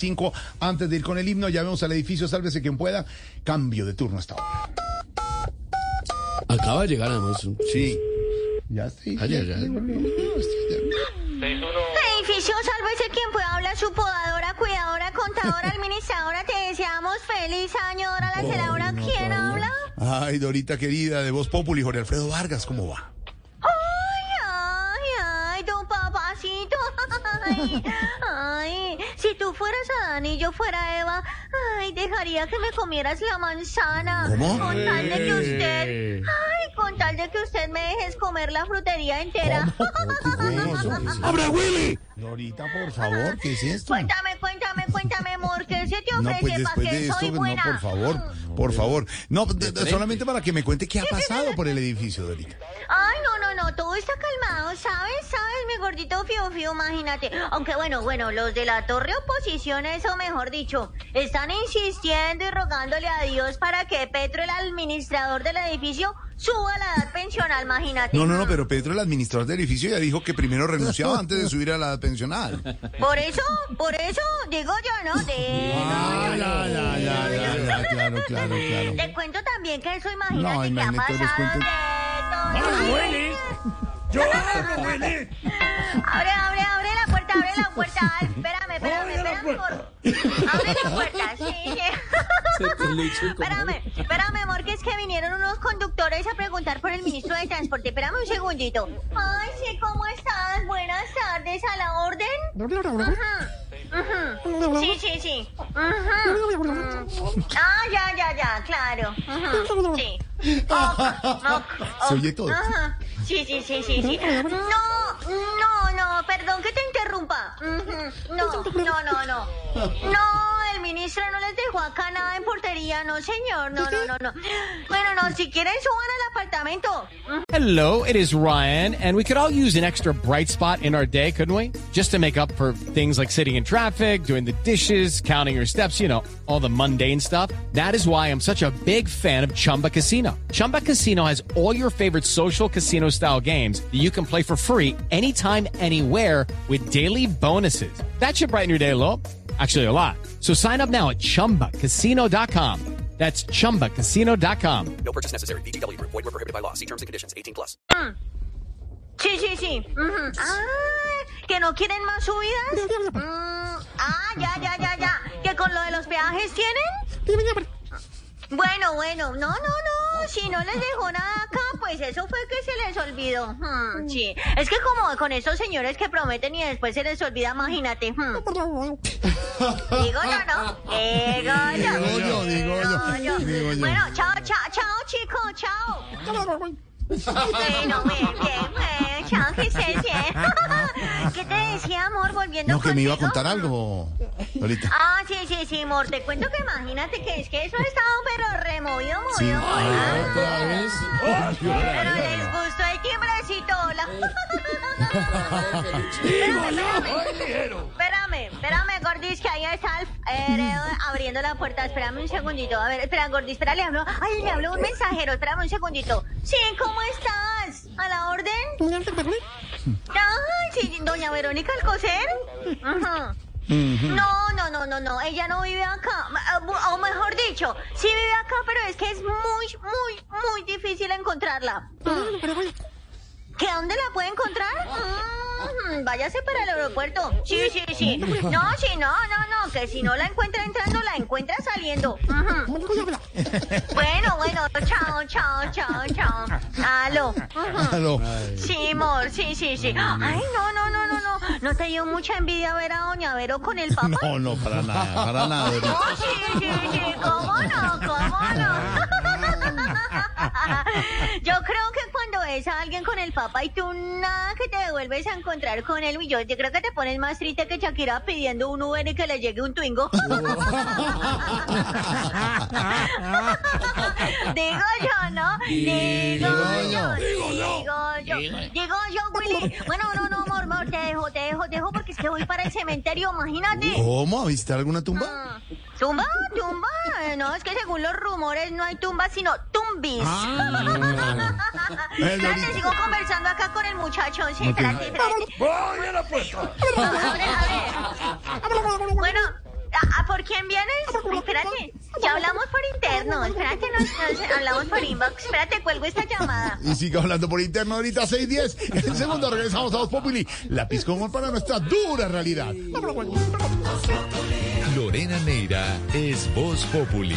Cinco, antes de ir con el himno, llamemos al edificio, sálvese quien pueda. Cambio de turno hasta ahora. Acaba de llegar además. Sí. Ya estoy. Ayer, ya. Edificio, sálvese quien pueda hablar, su podadora, cuidadora, contadora, administradora. Te deseamos feliz año, hora la celadora. ¿Quién habla? Ay, Dorita querida, de Voz Populi, Jorge Alfredo Vargas, ¿cómo va? Ay, ay, si tú fueras Adán y yo fuera Eva, ay, dejaría que me comieras la manzana. ¿Cómo? Con tal de que usted, ay, con tal de que usted me dejes comer la frutería entera. ¡Abra, Willy! Dorita, por favor, ¿qué es esto? Cuéntame, cuéntame, cuéntame, amor, ¿qué se te No, ofrece pues para después que de soy esto, no, buena? por favor, por favor. No, de- de- solamente para que me cuente qué ha pasado por el edificio, Dorita. Ay, no, todo está calmado, ¿sabes? ¿Sabes, mi gordito fío fío? Imagínate. Aunque bueno, bueno, los de la torre oposición, eso mejor dicho, están insistiendo y rogándole a Dios para que Petro, el administrador del edificio, suba la edad pensional, imagínate. No, no, no, pero Pedro, el administrador del edificio, ya dijo que primero renunciaba antes de subir a la pensional. Por eso, por eso, digo yo, ¿no? Digo Ah, yo. ya, ya, ya, ya, ya, claro, claro, claro. Te cuento también que eso, imagínate No, que ha imagínate, les pasado cuento- de todo. Abre, abre, abre la puerta, abre la puerta. Ay, espérame, espérame, espérame. por- Abre la puerta, sí. Espérame, espérame, amor, que es que vinieron unos conductores a preguntar por el ministro de Transporte. Espérame un segundito. Ay, sí, ¿cómo estás? Buenas tardes, ¿a la orden? Ajá. Ujú. Sí, sí, sí. Ujú. Mm. Ah, ya, ya, ya, claro. Ujú. Sí. Ok, Se oye todo. Sí, sí, sí, sí, sí. No, perdón que te interrumpa. Ujú. No, no, no, no. No, el ministro no les dejó acá nada en portería, no, señor. No, no, no, no. Bueno, no, si quieren suban al apartamento. Ujú. Hello, it is Ryan, and we could all use an extra bright spot in our day, couldn't we? Just to make up for things like sitting in traffic, doing the dishes, counting your steps, you know, all the mundane stuff. That is why I'm such a big fan of Chumba Casino. Chumba Casino has all your favorite social casino style games that you can play for free anytime, anywhere with daily bonuses. That should brighten your day a little. Actually, a lot. So sign up now at chumbacasino.com. That's chumbacasino.com. No purchase necessary. VGW Group. Void were prohibited by law. See terms and conditions. 18 plus. Sí, sí, sí. Ujú. Ah, ¿que no quieren más subidas? Mm, ah, ya, ya, ya, ya. ¿Que con lo de los peajes tienen? Bueno, bueno, no, no, no. Si no les dejó nada acá, pues eso fue que se les olvidó. Hmm, sí. Es que como con esos señores que prometen y después se les olvida, imagínate. hmm. Digo yo, ¿no? Digo yo. Digo yo, digo yo, digo yo. Bueno, chao, chao, chao, chicos, chao. Bueno, bien, bien, bien. ¿Qué te decía, amor, volviendo No, que me iba a contar algo. Ah, sí, sí, sí, amor. Te cuento que imagínate que es que eso ha estado pero removido, movido, Sí. movido. Otra vez. Pero les gustó el timbrecito, hola. Espérame, espérame, Gordis, que ahí está el Heredo abriendo la puerta. Espérame un segundito. A ver, espera, Gordis, espera, le hablo. Ay, le hablo un mensajero. Espérame un segundito. Sí, ¿cómo estás? ¿A la orden? Ay, sí, doña Verónica Alcocer. Ajá. No, no, no, no, no, ella no vive acá. Ah, O mejor dicho, sí vive acá, pero es que es muy, muy, muy difícil encontrarla. ¿Que dónde la puede encontrar? Mm, váyase para el aeropuerto. Sí, sí, sí. No, sí, no, no, no, que si no la encuentra entrando, la encuentra saliendo. Bueno, bueno, chao, chao, chao, chao. Aló. Aló. Sí, amor, sí, sí, sí. Ay, no, no, no, no, no. ¿No te dio mucha envidia ver a Doña Vero con el papá? No, no, para nada, para nada. Oh, sí, sí, sí, cómo no, cómo no. Yo creo que ves a alguien con el papa y tú nada que te vuelves a encontrar con él. Y yo, yo creo que te pones más triste que Shakira pidiendo un Uber y que le llegue un Twingo. Digo yo, ¿no? Digo yo, digo yo, digo yo, Willy. Bueno, no, no, amor, amor, te dejo, te dejo, te dejo porque es que voy para el cementerio, imagínate. ¿Cómo? ¿Viste alguna tumba? Ah, ¿Tumba? ¿Tumba? No, es que según los rumores no hay tumbas, sino tumbis. Ah. Espérate, sigo conversando acá con el muchacho. Sí, espérate, espérate. Abre, abre. Bueno, ¿a, por quién vienes? Espérate, ya hablamos por interno. Espérate, nos, nos hablamos por inbox. Espérate, cuelgo esta llamada. Y sigue hablando por interno ahorita 6.10. En el segundo regresamos a Voz Populi. Lápiz para nuestra dura realidad. Lorena Neira es Voz Populi.